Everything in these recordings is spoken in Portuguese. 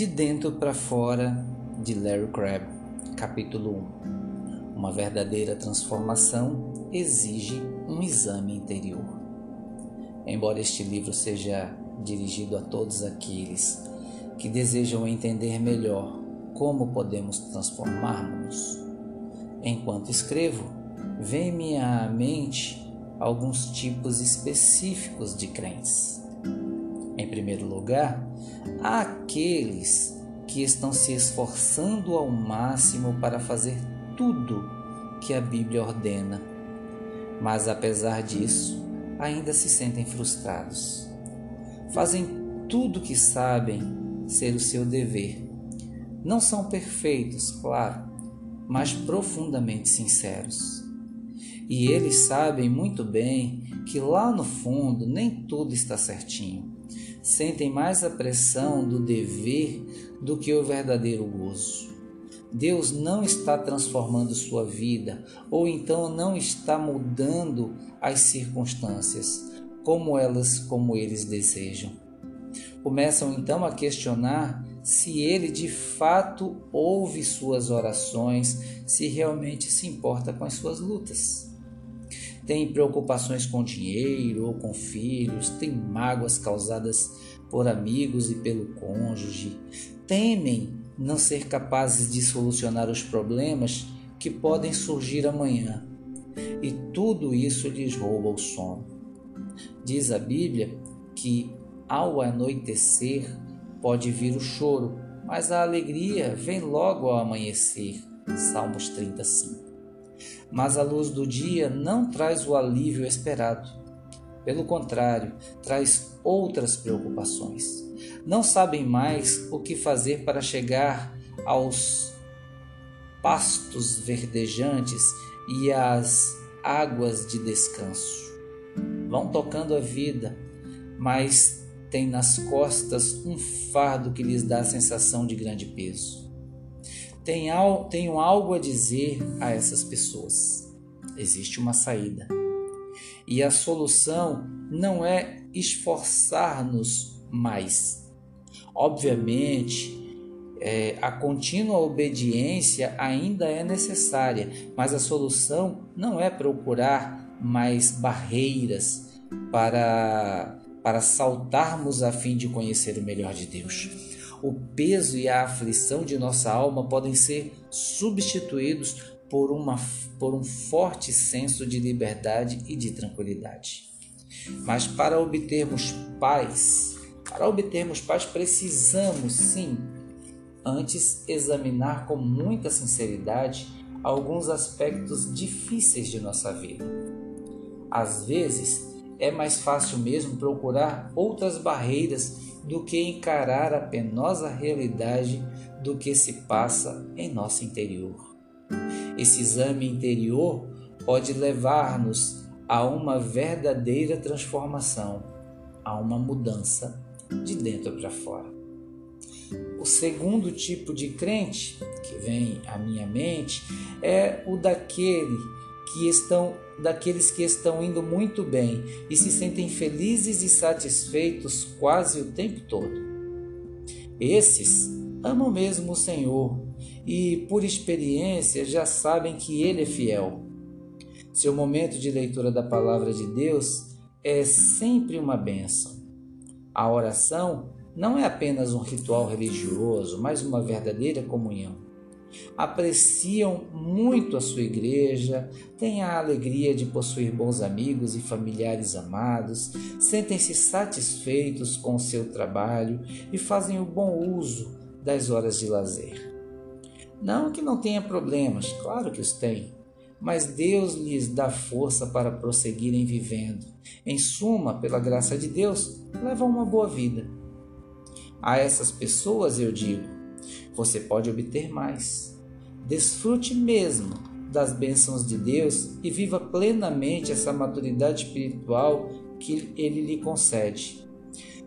De dentro para fora, de Larry Crabb, capítulo 1. Uma verdadeira transformação exige um exame interior. Embora este livro seja dirigido a todos aqueles que desejam entender melhor como podemos transformar-nos, enquanto escrevo, vem-me à mente alguns tipos específicos de crentes. Em primeiro lugar, aqueles que estão se esforçando ao máximo para fazer tudo que a Bíblia ordena, mas apesar disso, ainda se sentem frustrados. Fazem tudo que sabem ser o seu dever. Não são perfeitos, claro, mas profundamente sinceros. E eles sabem muito bem que lá no fundo nem tudo está certinho sentem mais a pressão do dever do que o verdadeiro gozo. Deus não está transformando sua vida, ou então não está mudando as circunstâncias como elas, como eles desejam. Começam então a questionar se ele de fato ouve suas orações, se realmente se importa com as suas lutas tem preocupações com dinheiro ou com filhos, tem mágoas causadas por amigos e pelo cônjuge, temem não ser capazes de solucionar os problemas que podem surgir amanhã. E tudo isso lhes rouba o sono. Diz a Bíblia que ao anoitecer pode vir o choro, mas a alegria vem logo ao amanhecer. Salmos 35 mas a luz do dia não traz o alívio esperado. Pelo contrário, traz outras preocupações. Não sabem mais o que fazer para chegar aos pastos verdejantes e às águas de descanso. Vão tocando a vida, mas têm nas costas um fardo que lhes dá a sensação de grande peso tenho algo a dizer a essas pessoas. Existe uma saída. E a solução não é esforçar-nos mais. Obviamente, é, a contínua obediência ainda é necessária, mas a solução não é procurar mais barreiras para, para saltarmos a fim de conhecer o melhor de Deus o peso e a aflição de nossa alma podem ser substituídos por, uma, por um forte senso de liberdade e de tranquilidade. Mas para obtermos paz, para obtermos paz, precisamos sim, antes examinar com muita sinceridade alguns aspectos difíceis de nossa vida. Às vezes, é mais fácil mesmo procurar outras barreiras do que encarar a penosa realidade do que se passa em nosso interior. Esse exame interior pode levar-nos a uma verdadeira transformação, a uma mudança de dentro para fora. O segundo tipo de crente que vem à minha mente é o daquele que estão daqueles que estão indo muito bem e se sentem felizes e satisfeitos quase o tempo todo. Esses amam mesmo o Senhor e, por experiência, já sabem que Ele é fiel. Seu momento de leitura da palavra de Deus é sempre uma bênção. A oração não é apenas um ritual religioso, mas uma verdadeira comunhão apreciam muito a sua igreja, têm a alegria de possuir bons amigos e familiares amados, sentem-se satisfeitos com o seu trabalho e fazem o bom uso das horas de lazer. Não que não tenha problemas, claro que os tem, mas Deus lhes dá força para prosseguirem vivendo. Em suma, pela graça de Deus, levam uma boa vida. A essas pessoas eu digo: você pode obter mais. Desfrute mesmo das bênçãos de Deus e viva plenamente essa maturidade espiritual que Ele lhe concede.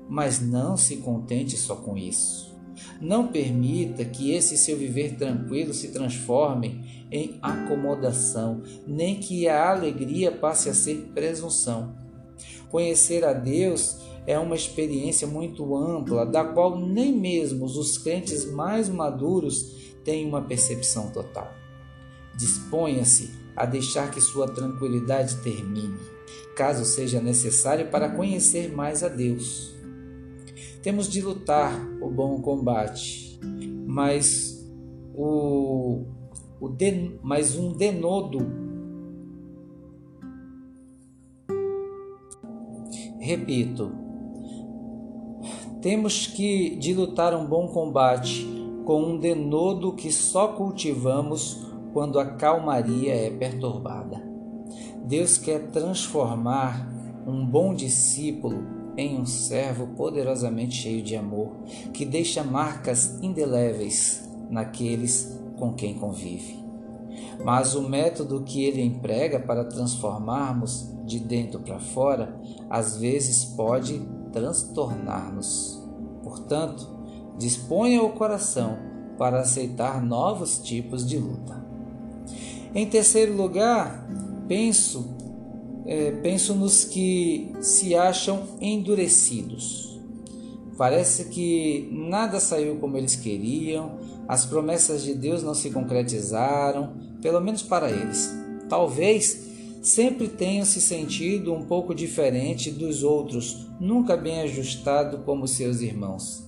Mas não se contente só com isso. Não permita que esse seu viver tranquilo se transforme em acomodação, nem que a alegria passe a ser presunção. Conhecer a Deus é uma experiência muito ampla, da qual nem mesmo os crentes mais maduros têm uma percepção total. Disponha-se a deixar que sua tranquilidade termine, caso seja necessário para conhecer mais a Deus. Temos de lutar o bom combate, mas o, o mas um denodo Repito, temos que de lutar um bom combate com um denodo que só cultivamos quando a calmaria é perturbada. Deus quer transformar um bom discípulo em um servo poderosamente cheio de amor, que deixa marcas indeléveis naqueles com quem convive. Mas o método que ele emprega para transformarmos de dentro para fora às vezes pode transtornar-nos. Portanto, disponha o coração para aceitar novos tipos de luta. Em terceiro lugar, penso, é, penso nos que se acham endurecidos. Parece que nada saiu como eles queriam, as promessas de Deus não se concretizaram, pelo menos para eles. Talvez sempre tenham se sentido um pouco diferente dos outros, nunca bem ajustado como seus irmãos.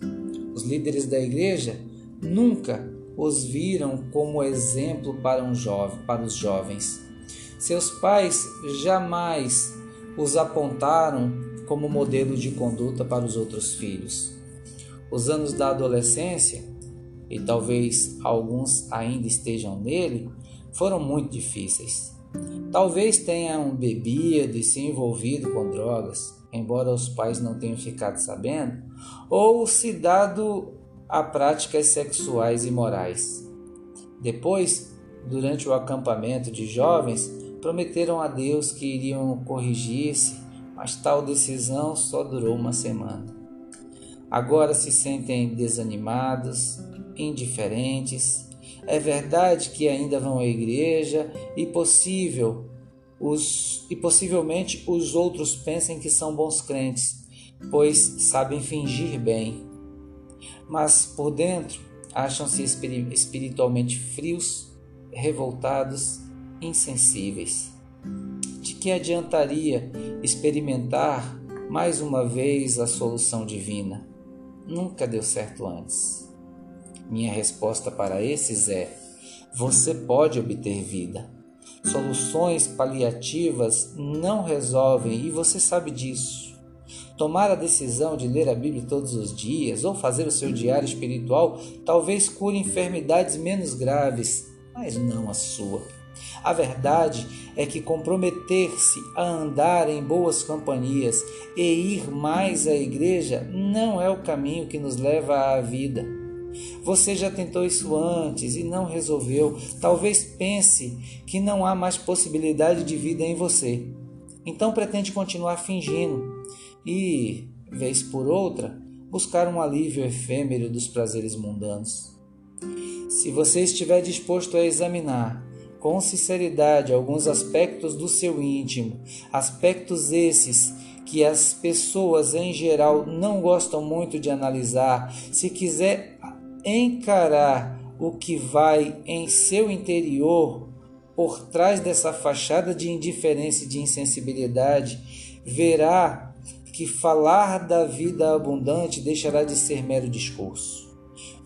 Os líderes da igreja nunca os viram como exemplo para, um jovem, para os jovens. Seus pais jamais os apontaram como modelo de conduta para os outros filhos. Os anos da adolescência, e talvez alguns ainda estejam nele, foram muito difíceis. Talvez tenham bebido e se envolvido com drogas, embora os pais não tenham ficado sabendo, ou se dado a práticas sexuais imorais. Depois, durante o acampamento de jovens, prometeram a Deus que iriam corrigir-se, mas tal decisão só durou uma semana. Agora se sentem desanimados, indiferentes, é verdade que ainda vão à igreja e possível os e possivelmente os outros pensem que são bons crentes, pois sabem fingir bem. Mas por dentro acham-se espiritualmente frios, revoltados, insensíveis. De que adiantaria experimentar mais uma vez a solução divina? Nunca deu certo antes. Minha resposta para esses é: você pode obter vida. Soluções paliativas não resolvem e você sabe disso. Tomar a decisão de ler a Bíblia todos os dias ou fazer o seu diário espiritual talvez cure enfermidades menos graves, mas não a sua. A verdade é que comprometer-se a andar em boas companhias e ir mais à igreja não é o caminho que nos leva à vida. Você já tentou isso antes e não resolveu. Talvez pense que não há mais possibilidade de vida em você. Então pretende continuar fingindo e, vez por outra, buscar um alívio efêmero dos prazeres mundanos. Se você estiver disposto a examinar com sinceridade alguns aspectos do seu íntimo, aspectos esses que as pessoas em geral não gostam muito de analisar, se quiser encarar o que vai em seu interior por trás dessa fachada de indiferença e de insensibilidade, verá que falar da vida abundante deixará de ser mero discurso.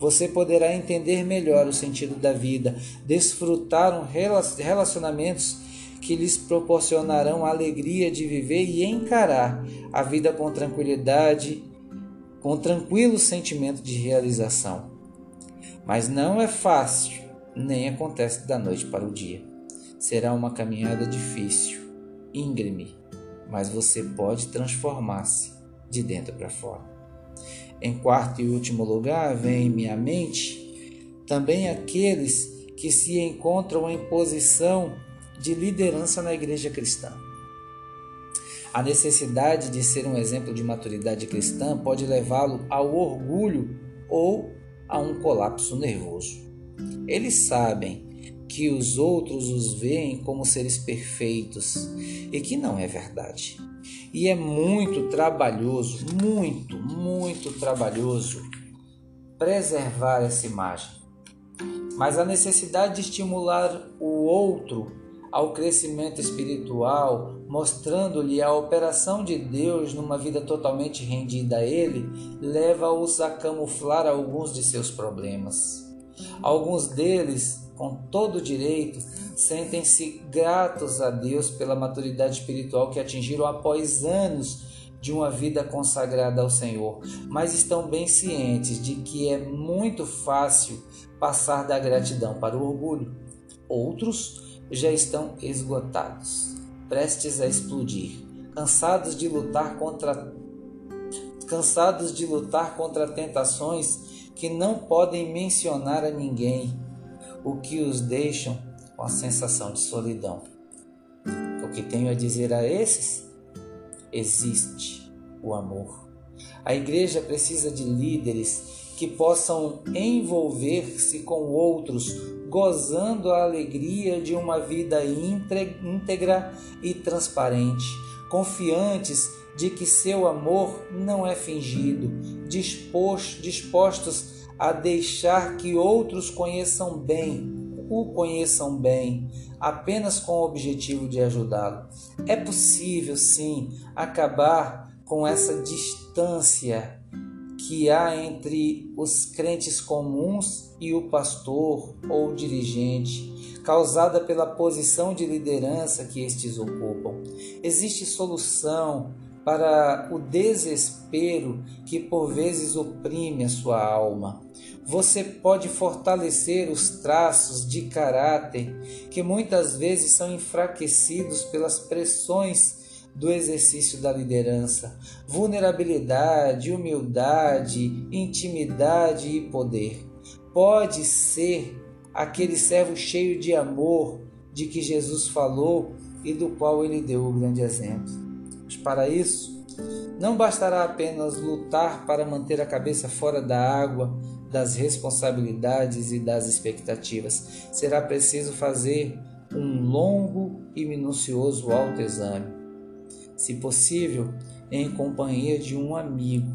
Você poderá entender melhor o sentido da vida, desfrutar relacionamentos que lhes proporcionarão a alegria de viver e encarar a vida com tranquilidade, com tranquilo sentimento de realização. Mas não é fácil, nem acontece da noite para o dia. Será uma caminhada difícil, íngreme, mas você pode transformar-se de dentro para fora. Em quarto e último lugar, vem em minha mente também aqueles que se encontram em posição de liderança na igreja cristã. A necessidade de ser um exemplo de maturidade cristã pode levá-lo ao orgulho ou a um colapso nervoso. Eles sabem que os outros os veem como seres perfeitos e que não é verdade. E é muito trabalhoso, muito, muito trabalhoso preservar essa imagem. Mas a necessidade de estimular o outro ao crescimento espiritual, mostrando-lhe a operação de Deus numa vida totalmente rendida a Ele, leva-os a camuflar alguns de seus problemas. Alguns deles, com todo direito, sentem-se gratos a Deus pela maturidade espiritual que atingiram após anos de uma vida consagrada ao Senhor, mas estão bem cientes de que é muito fácil passar da gratidão para o orgulho. Outros já estão esgotados, prestes a explodir, cansados de lutar contra cansados de lutar contra tentações que não podem mencionar a ninguém, o que os deixam com a sensação de solidão. O que tenho a dizer a esses? Existe o amor. A igreja precisa de líderes que possam envolver-se com outros, gozando a alegria de uma vida íntegra e transparente, confiantes de que seu amor não é fingido, dispostos a deixar que outros conheçam bem, o conheçam bem, apenas com o objetivo de ajudá-lo. É possível, sim, acabar com essa distância que há entre os crentes comuns e o pastor ou dirigente, causada pela posição de liderança que estes ocupam. Existe solução para o desespero que por vezes oprime a sua alma. Você pode fortalecer os traços de caráter que muitas vezes são enfraquecidos pelas pressões do exercício da liderança, vulnerabilidade, humildade, intimidade e poder. Pode ser aquele servo cheio de amor de que Jesus falou e do qual ele deu o grande exemplo. Mas para isso, não bastará apenas lutar para manter a cabeça fora da água, das responsabilidades e das expectativas. Será preciso fazer um longo e minucioso autoexame se possível, em companhia de um amigo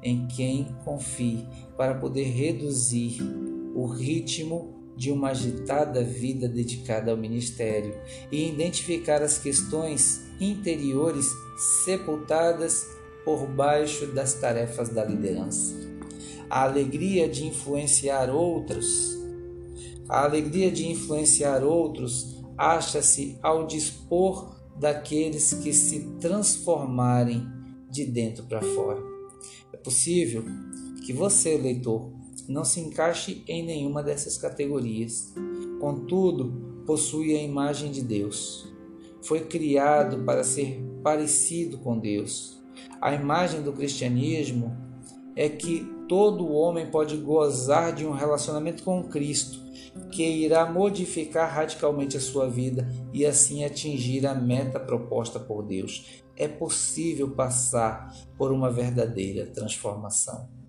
em quem confie, para poder reduzir o ritmo de uma agitada vida dedicada ao ministério e identificar as questões interiores sepultadas por baixo das tarefas da liderança. A alegria de influenciar outros, a alegria de influenciar outros acha-se ao dispor daqueles que se transformarem de dentro para fora. É possível que você, leitor, não se encaixe em nenhuma dessas categorias. Contudo, possui a imagem de Deus. Foi criado para ser parecido com Deus. A imagem do cristianismo é que todo homem pode gozar de um relacionamento com Cristo que irá modificar radicalmente a sua vida e assim atingir a meta proposta por Deus. É possível passar por uma verdadeira transformação.